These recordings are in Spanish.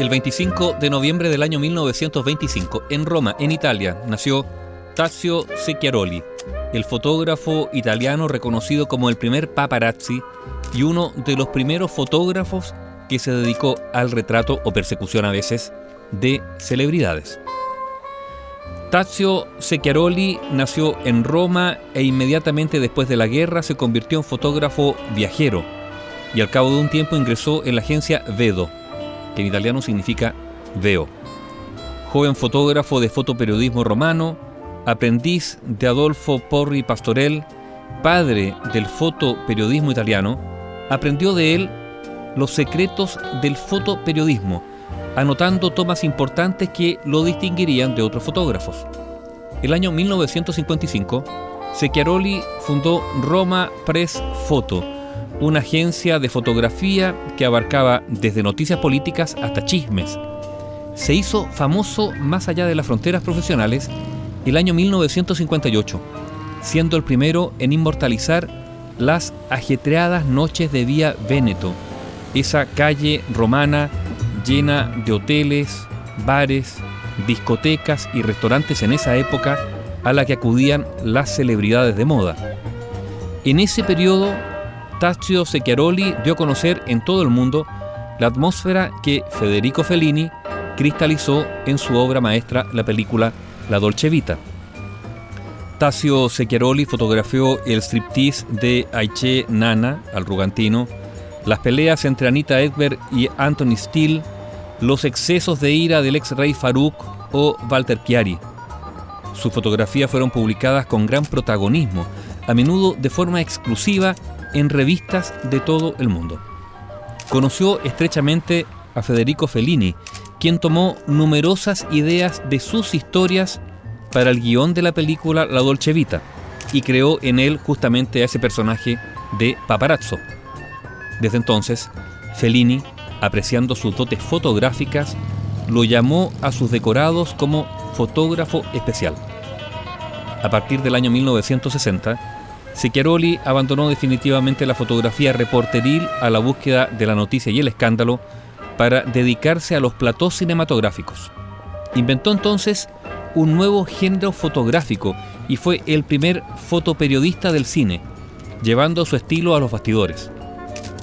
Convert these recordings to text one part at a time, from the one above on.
El 25 de noviembre del año 1925, en Roma, en Italia, nació Tazio Secchiaroli, el fotógrafo italiano reconocido como el primer paparazzi y uno de los primeros fotógrafos que se dedicó al retrato o persecución a veces de celebridades. Tazio Secchiaroli nació en Roma e inmediatamente después de la guerra se convirtió en fotógrafo viajero y al cabo de un tiempo ingresó en la agencia Vedo, que en italiano significa veo. Joven fotógrafo de fotoperiodismo romano, aprendiz de Adolfo Porri Pastorel, padre del fotoperiodismo italiano, aprendió de él los secretos del fotoperiodismo, anotando tomas importantes que lo distinguirían de otros fotógrafos. El año 1955, Secchiaroli fundó Roma Press Photo, una agencia de fotografía que abarcaba desde noticias políticas hasta chismes. Se hizo famoso más allá de las fronteras profesionales el año 1958, siendo el primero en inmortalizar las ajetreadas noches de Vía Véneto, esa calle romana llena de hoteles, bares, discotecas y restaurantes en esa época a la que acudían las celebridades de moda. En ese periodo Taccio Secchiaroli dio a conocer en todo el mundo la atmósfera que Federico Fellini cristalizó en su obra maestra, la película La Dolce Vita. Taccio Secchiaroli fotografió el striptease de Aiche Nana, al rugantino, las peleas entre Anita Edberg y Anthony Steele, los excesos de ira del ex rey Farouk o Walter Chiari. Sus fotografías fueron publicadas con gran protagonismo, a menudo de forma exclusiva en revistas de todo el mundo. Conoció estrechamente a Federico Fellini, quien tomó numerosas ideas de sus historias para el guion de la película La Dolce Vita y creó en él justamente a ese personaje de paparazzo. Desde entonces, Fellini, apreciando sus dotes fotográficas, lo llamó a sus decorados como fotógrafo especial. A partir del año 1960, Secchiaroli abandonó definitivamente la fotografía reporteril a la búsqueda de la noticia y el escándalo para dedicarse a los platós cinematográficos. Inventó entonces un nuevo género fotográfico y fue el primer fotoperiodista del cine, llevando su estilo a los bastidores.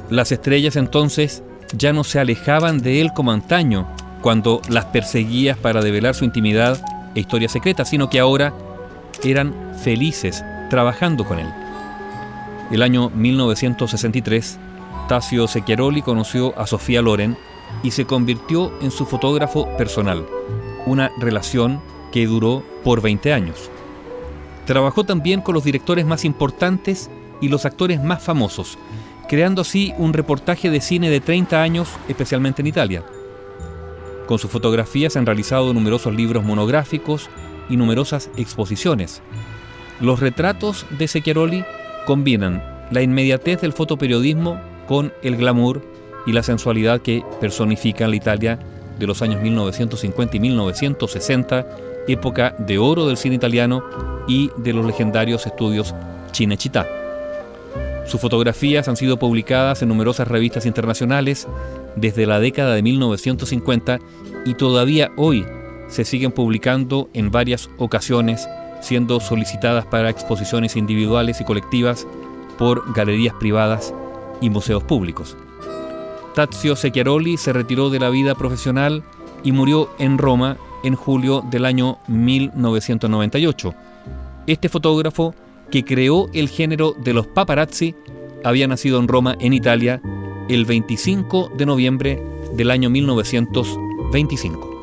Las estrellas entonces ya no se alejaban de él como antaño, cuando las perseguía para develar su intimidad e historia secreta, sino que ahora eran felices trabajando con él. El año 1963, Tasio Secchiaroli conoció a Sofía Loren y se convirtió en su fotógrafo personal, una relación que duró por 20 años. Trabajó también con los directores más importantes y los actores más famosos, creando así un reportaje de cine de 30 años, especialmente en Italia. Con sus fotografías han realizado numerosos libros monográficos y numerosas exposiciones. Los retratos de Secchiaroli combinan la inmediatez del fotoperiodismo con el glamour y la sensualidad que personifican la Italia de los años 1950 y 1960, época de oro del cine italiano y de los legendarios estudios Cinecittà. Sus fotografías han sido publicadas en numerosas revistas internacionales desde la década de 1950 y todavía hoy se siguen publicando en varias ocasiones siendo solicitadas para exposiciones individuales y colectivas por galerías privadas y museos públicos. Tazio Secchiaroli se retiró de la vida profesional y murió en Roma en julio del año 1998. Este fotógrafo, que creó el género de los paparazzi, había nacido en Roma, en Italia, el 25 de noviembre del año 1925.